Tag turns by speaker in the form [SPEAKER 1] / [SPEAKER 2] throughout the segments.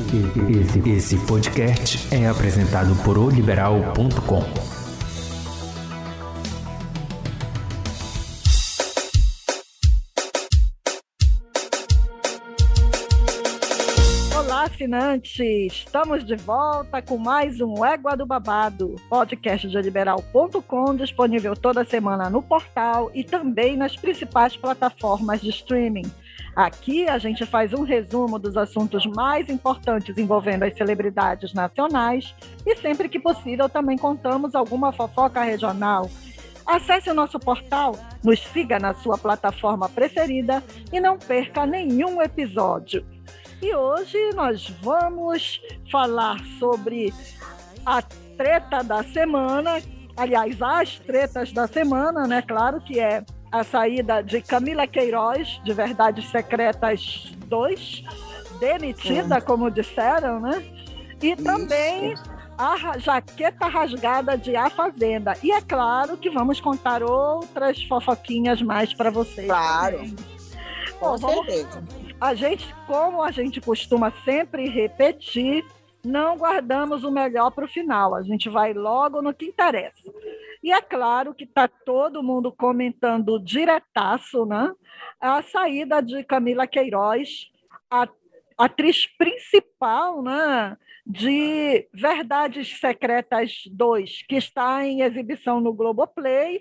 [SPEAKER 1] Esse, esse podcast é apresentado por oliberal.com.
[SPEAKER 2] Olá, assinantes! Estamos de volta com mais um Égua do Babado, podcast de liberal.com, disponível toda semana no portal e também nas principais plataformas de streaming. Aqui a gente faz um resumo dos assuntos mais importantes envolvendo as celebridades nacionais e sempre que possível também contamos alguma fofoca regional. Acesse o nosso portal, nos siga na sua plataforma preferida e não perca nenhum episódio. E hoje nós vamos falar sobre a treta da semana, aliás, as tretas da semana, né? Claro que é a saída de Camila Queiroz, de Verdades Secretas 2, demitida, como disseram, né? E Isso. também a jaqueta rasgada de A Fazenda. E é claro que vamos contar outras fofoquinhas mais para vocês.
[SPEAKER 3] Claro. Com Bom, certeza.
[SPEAKER 2] Vamos... A gente, como a gente costuma sempre repetir, não guardamos o melhor para o final. A gente vai logo no que interessa. E é claro que está todo mundo comentando diretaço, né? A saída de Camila Queiroz, a atriz principal, né? De Verdades Secretas 2, que está em exibição no Globoplay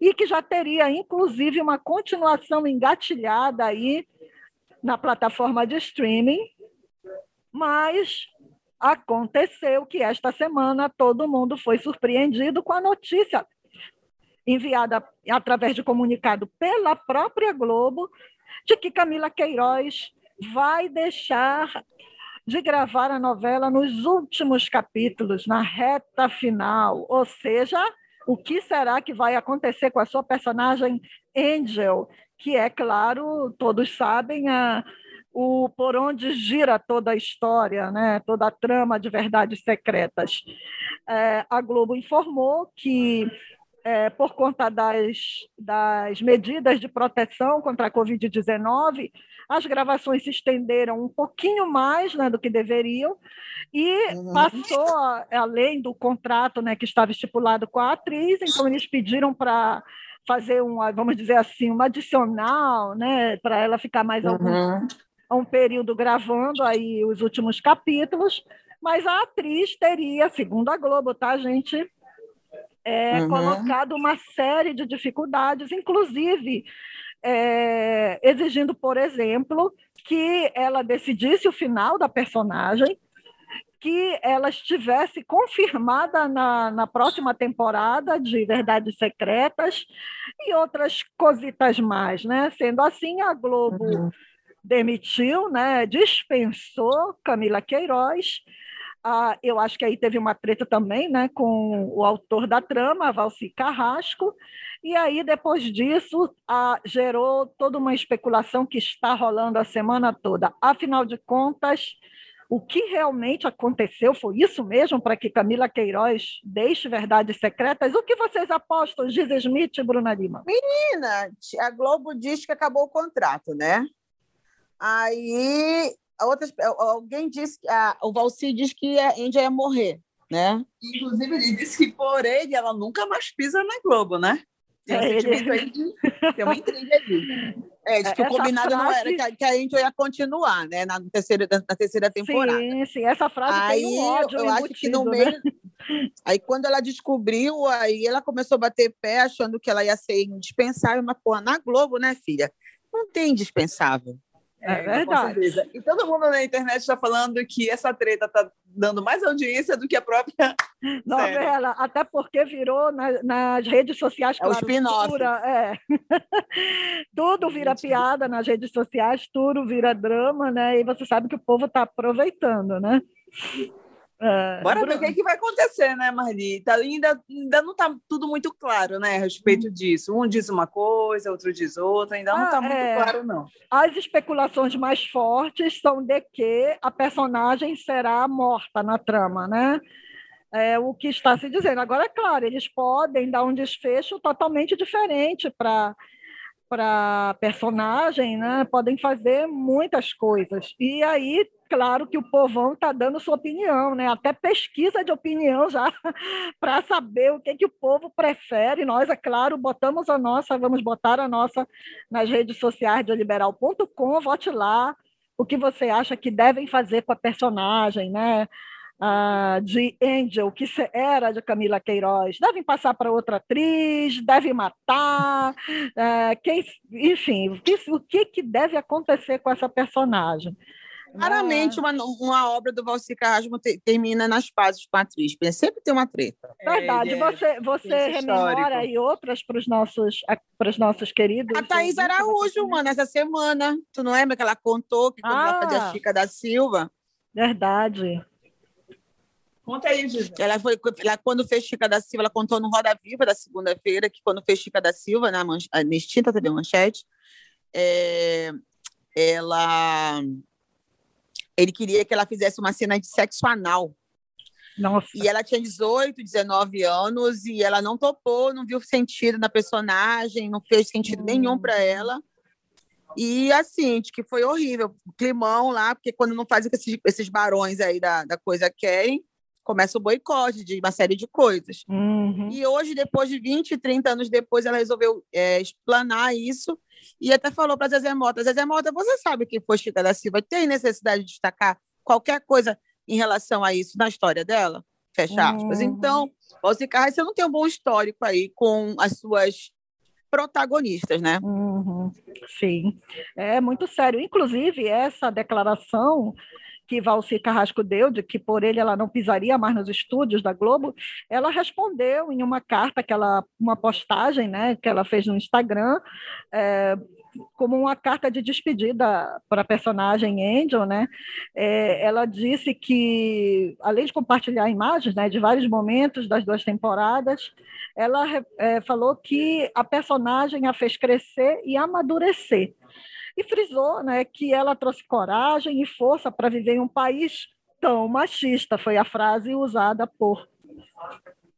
[SPEAKER 2] e que já teria, inclusive, uma continuação engatilhada aí na plataforma de streaming, mas Aconteceu que esta semana todo mundo foi surpreendido com a notícia enviada através de comunicado pela própria Globo de que Camila Queiroz vai deixar de gravar a novela nos últimos capítulos, na reta final. Ou seja, o que será que vai acontecer com a sua personagem Angel, que é, claro, todos sabem, a, o por onde gira toda a história, né, toda a trama de verdades secretas. É, a Globo informou que, é, por conta das, das medidas de proteção contra a Covid-19, as gravações se estenderam um pouquinho mais né, do que deveriam e uhum. passou, a, além do contrato né, que estava estipulado com a atriz, então eles pediram para fazer uma, vamos dizer assim, uma adicional, né, para ela ficar mais uhum. alguns um período gravando aí os últimos capítulos, mas a atriz teria, segundo a Globo, tá, gente? É, uhum. colocado uma série de dificuldades, inclusive é, exigindo, por exemplo, que ela decidisse o final da personagem, que ela estivesse confirmada na, na próxima temporada de Verdades Secretas e outras cositas mais, né? Sendo assim, a Globo uhum demitiu, né, dispensou Camila Queiroz. Ah, eu acho que aí teve uma treta também né, com o autor da trama, Valci Carrasco, e aí, depois disso, ah, gerou toda uma especulação que está rolando a semana toda. Afinal de contas, o que realmente aconteceu foi isso mesmo para que Camila Queiroz deixe verdades secretas? O que vocês apostam, Giz Smith e Bruna Lima?
[SPEAKER 3] Menina, a Globo diz que acabou o contrato, né? Aí outras, alguém disse, a, o Valci diz que a Andy ia morrer, né?
[SPEAKER 4] Inclusive, ele disse que por ele ela nunca mais pisa na Globo, né? Tem, é, ele... de, tem uma intriga ali.
[SPEAKER 3] É, de que essa o combinado frase... não era que a, que a Angel ia continuar, né? Na terceira, na terceira temporada.
[SPEAKER 2] Sim, sim, essa frase aí, tem um ódio
[SPEAKER 3] eu acho que no
[SPEAKER 2] né?
[SPEAKER 3] meio. Aí quando ela descobriu, aí ela começou a bater pé, achando que ela ia ser indispensável, mas, porra, na Globo, né, filha? Não tem indispensável.
[SPEAKER 2] É, é verdade.
[SPEAKER 4] E todo mundo na internet está falando que essa treta está dando mais audiência do que a própria
[SPEAKER 2] novela, até porque virou na, nas redes sociais.
[SPEAKER 3] É claro, o
[SPEAKER 2] é. tudo vira piada nas redes sociais, tudo vira drama, né? E você sabe que o povo está aproveitando, né?
[SPEAKER 4] É, Bora ver o que, é que, vai acontecer, né, Marli? Tá, ainda, ainda não está tudo muito claro, né, a respeito hum. disso. Um diz uma coisa, outro diz outra, ainda ah, não está muito é, claro, não.
[SPEAKER 2] As especulações mais fortes são de que a personagem será morta na trama, né? É o que está se dizendo. Agora, é claro, eles podem dar um desfecho totalmente diferente para para personagem, né, podem fazer muitas coisas. E aí, claro que o povão está dando sua opinião, né? Até pesquisa de opinião já para saber o que, que o povo prefere. Nós, é claro, botamos a nossa, vamos botar a nossa nas redes sociais de liberal.com, vote lá o que você acha que devem fazer com a personagem, né? uh, de Angel, que era de Camila Queiroz, devem passar para outra atriz, devem matar, uh, quem, enfim, o que, o que, que deve acontecer com essa personagem?
[SPEAKER 3] Raramente uma, uma obra do Valci Carrasco termina nas pazes com a atriz, sempre tem uma treta.
[SPEAKER 2] Verdade, é, você, você rememora aí outras para os nossos, os nossos queridos?
[SPEAKER 3] A Thaís Araújo, mano, essa semana. Tu não lembra que ela contou que quando ah, ela fazia a Chica da Silva?
[SPEAKER 2] Verdade.
[SPEAKER 4] Conta aí, Gisele.
[SPEAKER 3] Ela foi, ela, quando fez Chica da Silva, ela contou no Roda Viva da segunda-feira, que quando fez Chica da Silva, na, manche, na extinta TV Manchete, é, ela, ele queria que ela fizesse uma cena de sexo anal.
[SPEAKER 2] Nossa.
[SPEAKER 3] E ela tinha 18, 19 anos, e ela não topou, não viu sentido na personagem, não fez sentido hum. nenhum para ela. E assim, que foi horrível, o climão lá, porque quando não fazem esses, esses barões aí da, da coisa querem, começa o boicote de uma série de coisas.
[SPEAKER 2] Uhum.
[SPEAKER 3] E hoje, depois de 20, 30 anos depois, ela resolveu é, explanar isso e até falou para Zezé Mota, Zezé Mota, você sabe quem foi Chica da Silva? Tem necessidade de destacar qualquer coisa em relação a isso na história dela? Fecha aspas. Uhum. Então, Valci você não tem um bom histórico aí com as suas protagonistas, né?
[SPEAKER 2] Uhum. Sim, é muito sério. Inclusive, essa declaração que Valci Carrasco deu, de que por ele ela não pisaria mais nos estúdios da Globo, ela respondeu em uma carta, que ela, uma postagem né, que ela fez no Instagram, é, como uma carta de despedida para a personagem Angel, né? É, ela disse que, além de compartilhar imagens né, de vários momentos das duas temporadas, ela é, falou que a personagem a fez crescer e amadurecer e frisou né, que ela trouxe coragem e força para viver em um país tão machista, foi a frase usada por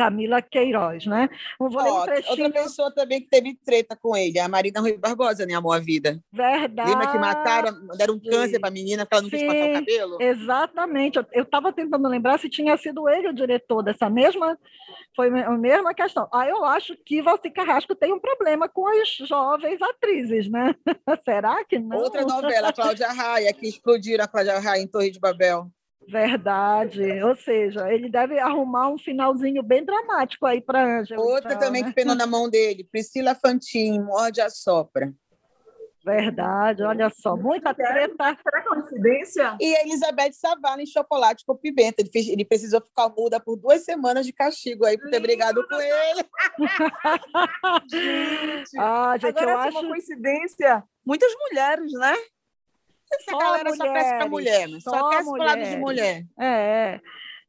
[SPEAKER 2] Camila Queiroz, né?
[SPEAKER 3] Vou um trechinho... Outra pessoa também que teve treta com ele, a Marina Rui Barbosa, né? Amor a Vida.
[SPEAKER 2] Verdade.
[SPEAKER 3] Lembra que mataram, deram um câncer para a menina porque ela não Sim, quis cortar o cabelo?
[SPEAKER 2] Exatamente. Eu estava tentando lembrar se tinha sido ele o diretor dessa mesma... Foi a mesma questão. Aí ah, eu acho que Valci Carrasco tem um problema com as jovens atrizes, né? Será que não?
[SPEAKER 3] Outra novela, Cláudia Raia, que explodiram a Cláudia Raia em Torre de Babel.
[SPEAKER 2] Verdade. Ou seja, ele deve arrumar um finalzinho bem dramático aí para Ângela.
[SPEAKER 3] Outra então, também né? que penou na mão dele, Priscila Fantin, morde a sopra.
[SPEAKER 2] Verdade, olha só, muita treta.
[SPEAKER 4] Será coincidência?
[SPEAKER 3] E a Elizabeth Savala em chocolate com pimenta. Ele, fez, ele precisou ficar muda por duas semanas de castigo aí por ter brigado com ele.
[SPEAKER 4] gente, ah, gente, Agora, eu assim, acho uma coincidência. Muitas mulheres, né?
[SPEAKER 3] Essa só galera mulheres, só ficar mulher, né? só, só quer esse lado de mulher.
[SPEAKER 2] É, é.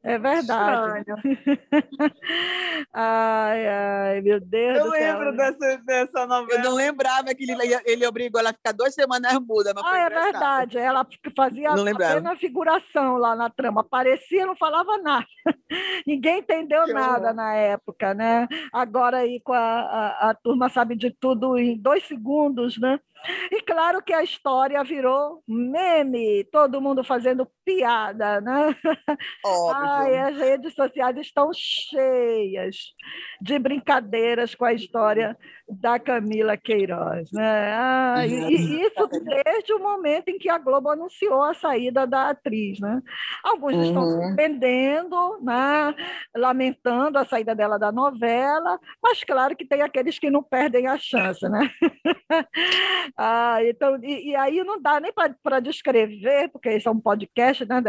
[SPEAKER 2] É verdade. ai, ai, meu Deus.
[SPEAKER 4] Eu lembro dessa, dessa novela.
[SPEAKER 3] Eu não lembrava que ele, ele obrigou ela a ficar duas semanas muda.
[SPEAKER 2] ah, é verdade. Ela fazia não apenas figuração lá na trama. Aparecia, não falava nada. Ninguém entendeu que nada horror. na época, né? Agora aí com a, a, a turma sabe de tudo em dois segundos, né? E claro que a história virou meme, todo mundo fazendo piada, né?
[SPEAKER 3] Óbvio.
[SPEAKER 2] Ai, as redes sociais estão cheias de brincadeiras com a história da Camila Queiroz, né? Ah, e, isso desde o momento em que a Globo anunciou a saída da atriz, né? Alguns uhum. estão surpreendendo, né? Lamentando a saída dela da novela, mas claro que tem aqueles que não perdem a chance, né? ah, então, e, e, aí não dá nem para descrever, porque isso é um podcast, né?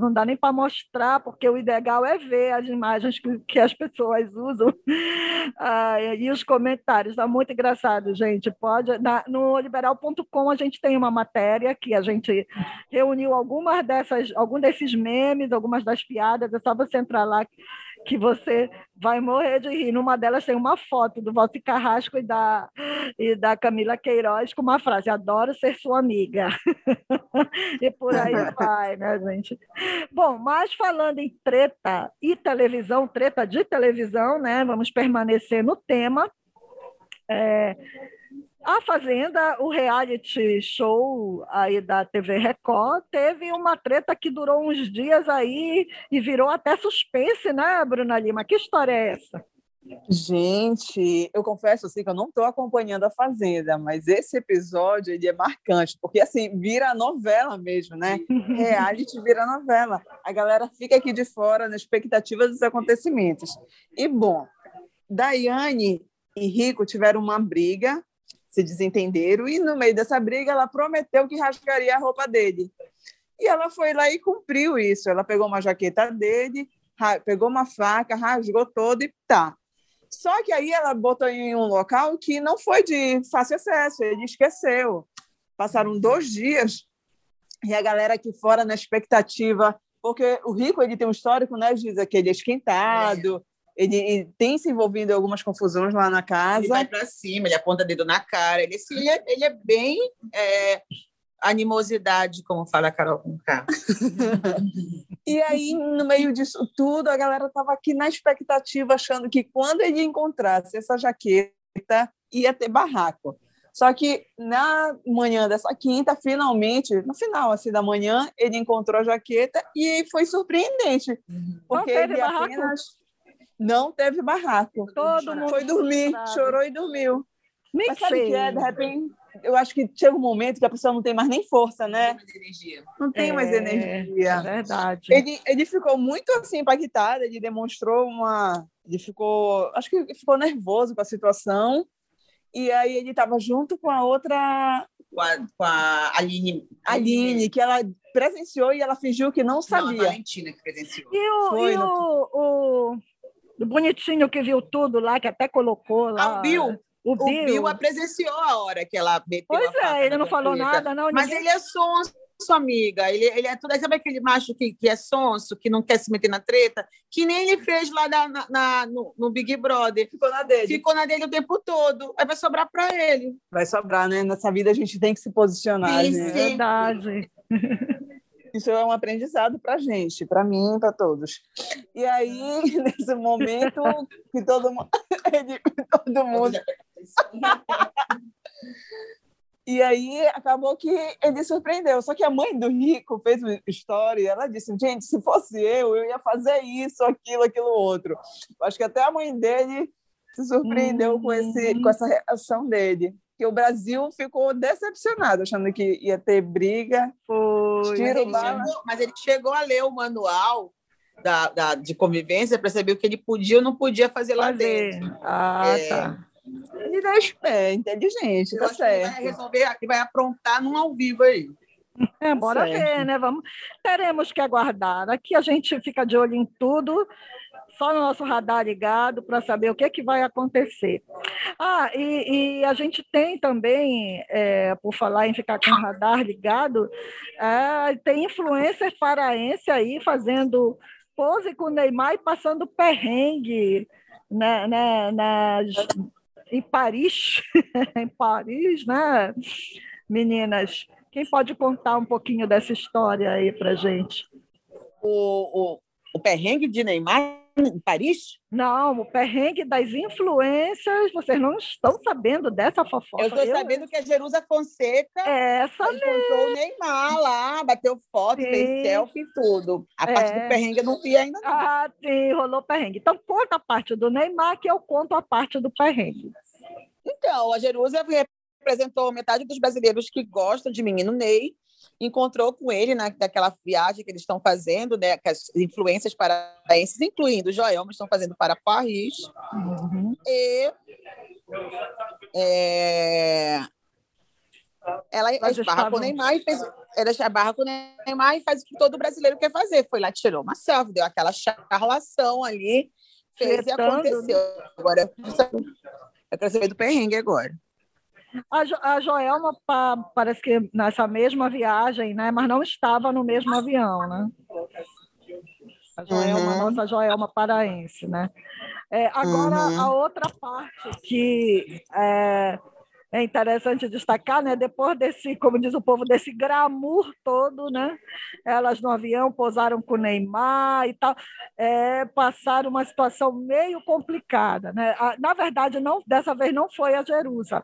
[SPEAKER 2] Não dá nem para mostrar, porque o ideal é ver as imagens que, que as pessoas usam ah, e os comentários Está muito engraçado, gente. Pode na, no liberal.com a gente tem uma matéria que a gente reuniu algumas dessas, algum desses memes, algumas das piadas. É só você entrar lá que você vai morrer de rir. Numa delas tem uma foto do Valci Carrasco e da, e da Camila Queiroz com uma frase: Adoro ser sua amiga. e por aí vai, né, gente? Bom, mas falando em treta e televisão, treta de televisão, né? Vamos permanecer no tema. É, A Fazenda, o reality show aí da TV Record, teve uma treta que durou uns dias aí e virou até suspense, né, Bruna Lima? Que história é essa?
[SPEAKER 4] Gente, eu confesso assim que eu não estou acompanhando a Fazenda, mas esse episódio ele é marcante, porque assim, vira novela mesmo, né? Reality vira novela. A galera fica aqui de fora na expectativa dos acontecimentos. E bom, Daiane e Rico tiveram uma briga, se desentenderam, e no meio dessa briga ela prometeu que rasgaria a roupa dele. E ela foi lá e cumpriu isso. Ela pegou uma jaqueta dele, pegou uma faca, rasgou todo e tá. Só que aí ela botou em um local que não foi de fácil acesso, ele esqueceu. Passaram dois dias e a galera aqui fora na expectativa, porque o Rico ele tem um histórico, né, diz que ele é esquentado. Ele, ele, tem se envolvido em algumas confusões lá na casa. Ele
[SPEAKER 3] vai para cima, ele aponta dedo na cara, ele, ele, é, ele é bem é, animosidade, como fala a Carol com K.
[SPEAKER 4] e aí, no meio disso tudo, a galera estava aqui na expectativa, achando que quando ele encontrasse essa jaqueta, ia ter barraco. Só que na manhã dessa quinta, finalmente, no final assim da manhã, ele encontrou a jaqueta e foi surpreendente. Porque ele barraco. apenas não teve barraco. Todo mundo foi dormir, chorou e dormiu. Me Mas sabe o que é? De repente, eu acho que chega um momento que a pessoa não tem mais nem força, né? Não tem é, mais energia.
[SPEAKER 2] É verdade.
[SPEAKER 4] Ele, ele ficou muito assim impactado, ele demonstrou uma. Ele ficou. Acho que ficou nervoso com a situação. E aí ele estava junto com a outra.
[SPEAKER 3] Com a, com a Aline.
[SPEAKER 4] Aline, que ela presenciou e ela fingiu que não sabia. Não, a
[SPEAKER 3] Valentina que presenciou.
[SPEAKER 2] E o, Foi, e o, o, o bonitinho que viu tudo lá, que até colocou lá.
[SPEAKER 3] Ah, o Bill. O Bill, o Bill presenciou a hora que ela meteu
[SPEAKER 2] Pois é, ele não falou nada, não.
[SPEAKER 3] Mas ele é sonso, amiga. Ele, ele é tudo. Sabe aquele macho que, que é sonso, que não quer se meter na treta? Que nem ele fez lá na, na no, no, Big Brother.
[SPEAKER 4] Ficou na dele.
[SPEAKER 3] Ficou na dele o tempo todo. Aí vai sobrar para ele.
[SPEAKER 4] Vai sobrar, né? Nessa vida a gente tem que se posicionar. Isso,
[SPEAKER 2] né? verdade.
[SPEAKER 4] Isso é um aprendizado para a gente, para mim, para todos. E aí, nesse momento que todo mundo, todo mundo e aí acabou que ele surpreendeu. Só que a mãe do Rico fez uma história ela disse: gente, se fosse eu, eu ia fazer isso, aquilo, aquilo outro. Acho que até a mãe dele se surpreendeu uhum. com, esse, com essa reação dele. Que o Brasil ficou decepcionado, achando que ia ter briga.
[SPEAKER 3] Foi. Mas ele, chegou, mas ele chegou a ler o manual da, da, de convivência, percebeu que ele podia ou não podia fazer, fazer. lá dentro.
[SPEAKER 2] Ah, é, tá.
[SPEAKER 4] Ele é inteligente, tá certo.
[SPEAKER 3] vai resolver, vai aprontar num ao vivo aí.
[SPEAKER 2] É, bora certo. ver, né? Vamos, teremos que aguardar. Aqui a gente fica de olho em tudo, só no nosso radar ligado para saber o que, é que vai acontecer. Ah, e, e a gente tem também, é, por falar em ficar com o radar ligado, é, tem influencers paraense aí fazendo pose com o Neymar e passando perrengue né, né, nas em Paris, em Paris, né? Meninas, quem pode contar um pouquinho dessa história aí para gente?
[SPEAKER 3] O, o, o perrengue de Neymar em Paris?
[SPEAKER 2] Não, o perrengue das influências, vocês não estão sabendo dessa fofoca.
[SPEAKER 3] Eu estou sabendo que a Jerusa Fonseca
[SPEAKER 2] Essa
[SPEAKER 3] encontrou o Neymar lá, bateu foto, sim. fez selfie e tudo. A é. parte do perrengue eu não vi ainda. Não.
[SPEAKER 2] Ah, sim, rolou perrengue. Então conta a parte do Neymar, que eu conto a parte do perrengue.
[SPEAKER 3] Então, a Jerusa representou metade dos brasileiros que gostam de Menino Ney encontrou com ele na, naquela viagem que eles estão fazendo, né, que as influências paraenses, incluindo o Joelma, estão fazendo para Paris. Uhum. E é, ela esbarra com o Neymar e fez. Ela esbarra com o Neymar e faz o que todo brasileiro quer fazer. Foi lá, tirou uma selfie, deu aquela charlação ali, fez Fretando. e aconteceu. Agora, eu quero saber do perrengue agora.
[SPEAKER 2] A, jo, a Joelma pa, parece que nessa mesma viagem, né? Mas não estava no mesmo avião, né? A Joelma, uhum. nossa Joelma paraense, né? É, agora, uhum. a outra parte que é, é, interessante destacar, né? Depois desse, como diz o povo, desse glamour todo, né? Elas no avião pousaram com o Neymar e tal, é, passaram uma situação meio complicada, né? Na verdade, não, dessa vez não foi a Jerusa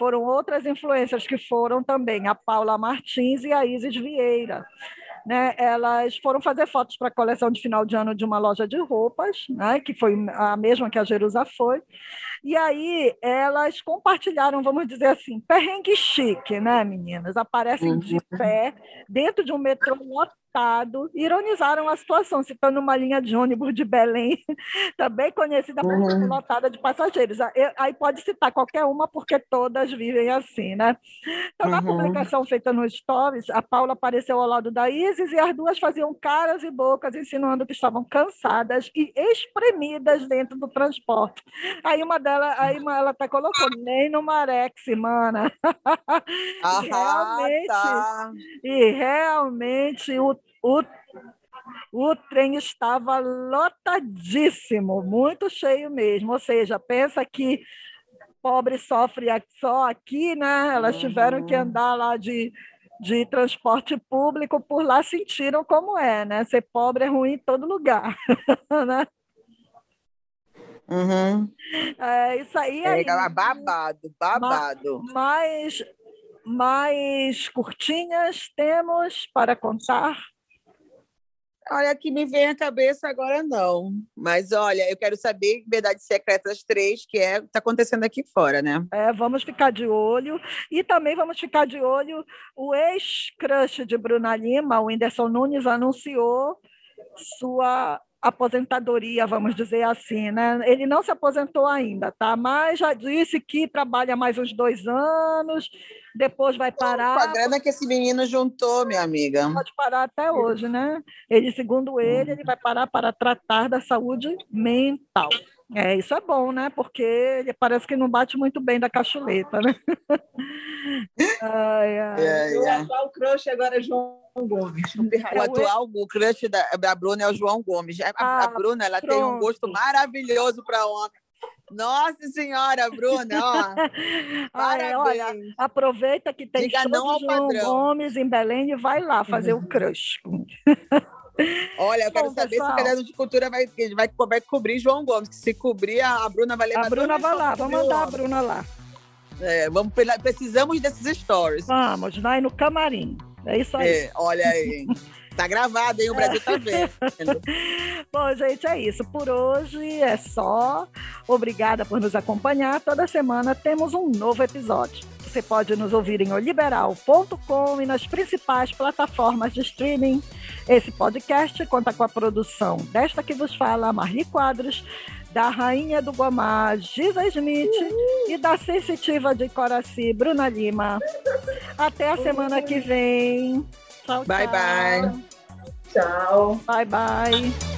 [SPEAKER 2] foram outras influências que foram também a Paula Martins e a Isis Vieira. Né, elas foram fazer fotos para a coleção de final de ano de uma loja de roupas, né, que foi a mesma que a Jerusa foi. E aí elas compartilharam, vamos dizer assim, perrengue chique, né, meninas? Aparecem de
[SPEAKER 3] Uhum.
[SPEAKER 2] pé dentro de um metrô ironizaram a situação, citando uma linha de ônibus de Belém, também conhecida por
[SPEAKER 3] Uhum.
[SPEAKER 2] lotada de passageiros. Aí- Aí pode citar qualquer uma, porque todas vivem assim, né? Então, na
[SPEAKER 3] Uhum.
[SPEAKER 2] publicação feita no Stories, a Paula apareceu ao lado da Isis e as duas faziam caras e bocas, insinuando que estavam cansadas e espremidas dentro do transporte. Aí uma delas, aí uma, ela até colocou, nem no Marex, mana.
[SPEAKER 3] Ah,
[SPEAKER 2] Realmente.
[SPEAKER 3] tá.
[SPEAKER 2] E realmente o, o, o trem estava lotadíssimo, muito cheio mesmo. Ou seja, pensa que pobre sofre só aqui, né? Elas tiveram que
[SPEAKER 3] Uhum.
[SPEAKER 2] andar lá de, de transporte público, por lá sentiram como é, né? Ser pobre é ruim em todo lugar. né?
[SPEAKER 3] Uhum.
[SPEAKER 2] É isso aí.
[SPEAKER 3] É,
[SPEAKER 2] aí.
[SPEAKER 3] babado, babado.
[SPEAKER 2] Mais, mais curtinhas temos para contar?
[SPEAKER 3] Olha, que me vem à cabeça agora não. Mas olha, eu quero saber Verdades Secretas 3, que é está acontecendo aqui fora, né?
[SPEAKER 2] É, vamos ficar de olho. E também vamos ficar de olho. O ex-crush de Bruna Lima, o Whindersson Nunes, anunciou sua aposentadoria, vamos dizer assim, né? Ele não se aposentou ainda, tá? Mas já disse que trabalha mais uns dois anos, depois vai
[SPEAKER 3] Com a
[SPEAKER 2] parar.
[SPEAKER 3] grana que esse menino juntou, minha amiga.
[SPEAKER 2] Pode parar até hoje, né? Ele, segundo ele, ele vai parar para tratar da saúde mental. É, isso é bom, né? Porque ele parece que não bate muito bem da cachuleta, né? Ai, ai.
[SPEAKER 3] É,
[SPEAKER 4] O
[SPEAKER 3] é.
[SPEAKER 4] atual crush agora é João Gomes.
[SPEAKER 3] O atual o crush da, da Bruna é o João Gomes. A, a
[SPEAKER 2] Ah,
[SPEAKER 3] Bruna ela tem um gosto maravilhoso para homem. Nossa Senhora, Bruna, ó.
[SPEAKER 2] Ai, olha,
[SPEAKER 3] Parabéns.
[SPEAKER 2] aproveita que tem
[SPEAKER 3] Diga
[SPEAKER 2] show
[SPEAKER 3] não
[SPEAKER 2] de
[SPEAKER 3] ao
[SPEAKER 2] João
[SPEAKER 3] padrão.
[SPEAKER 2] Gomes em Belém e vai lá fazer o crush.
[SPEAKER 3] Olha, eu quero
[SPEAKER 2] Bom,
[SPEAKER 3] saber se
[SPEAKER 2] pessoal.
[SPEAKER 3] o caderno de cultura vai, vai, vai cobrir João Gomes. Que se cobrir, a Bruna vai levar
[SPEAKER 2] A Bruna vai lá, vamos mandar a. Bruna lá.
[SPEAKER 3] É, vamos, precisamos desses stories.
[SPEAKER 2] Vamos, vai no camarim. É isso aí.
[SPEAKER 3] É, olha aí. Tá gravado, hein? O Brasil tá vendo.
[SPEAKER 2] Bom, gente, é isso. Por hoje é só. Obrigada por nos acompanhar. Toda semana temos um novo episódio. Você pode nos ouvir em oliberal.com e nas principais plataformas de streaming. Esse podcast conta com a produção desta que vos fala, Marli Quadros, da Rainha do Guamá, Giza Smith e da sensitiva de Coraci, Bruna Lima. Até a semana que vem. Tchau,
[SPEAKER 3] Bye,
[SPEAKER 2] tchau.
[SPEAKER 3] bye.
[SPEAKER 4] Tchau.
[SPEAKER 2] Bye, bye.